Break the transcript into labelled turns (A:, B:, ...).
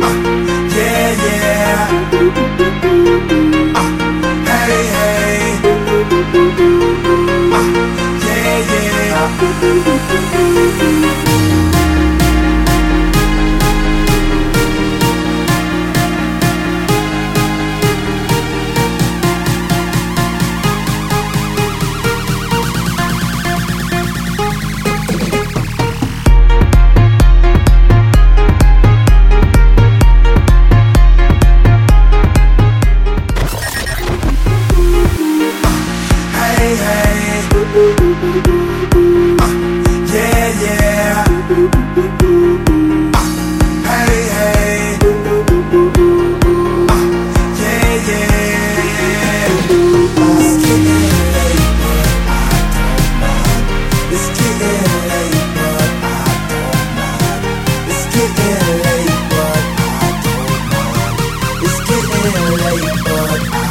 A: night. Hey, hey. Uh, yeah, yeah. Uh, hey, hey. Uh, yeah, yeah. It's getting late, but I don't mind. It's getting late, but I don't mind. It's getting late, but I don't mind. It's getting late, but I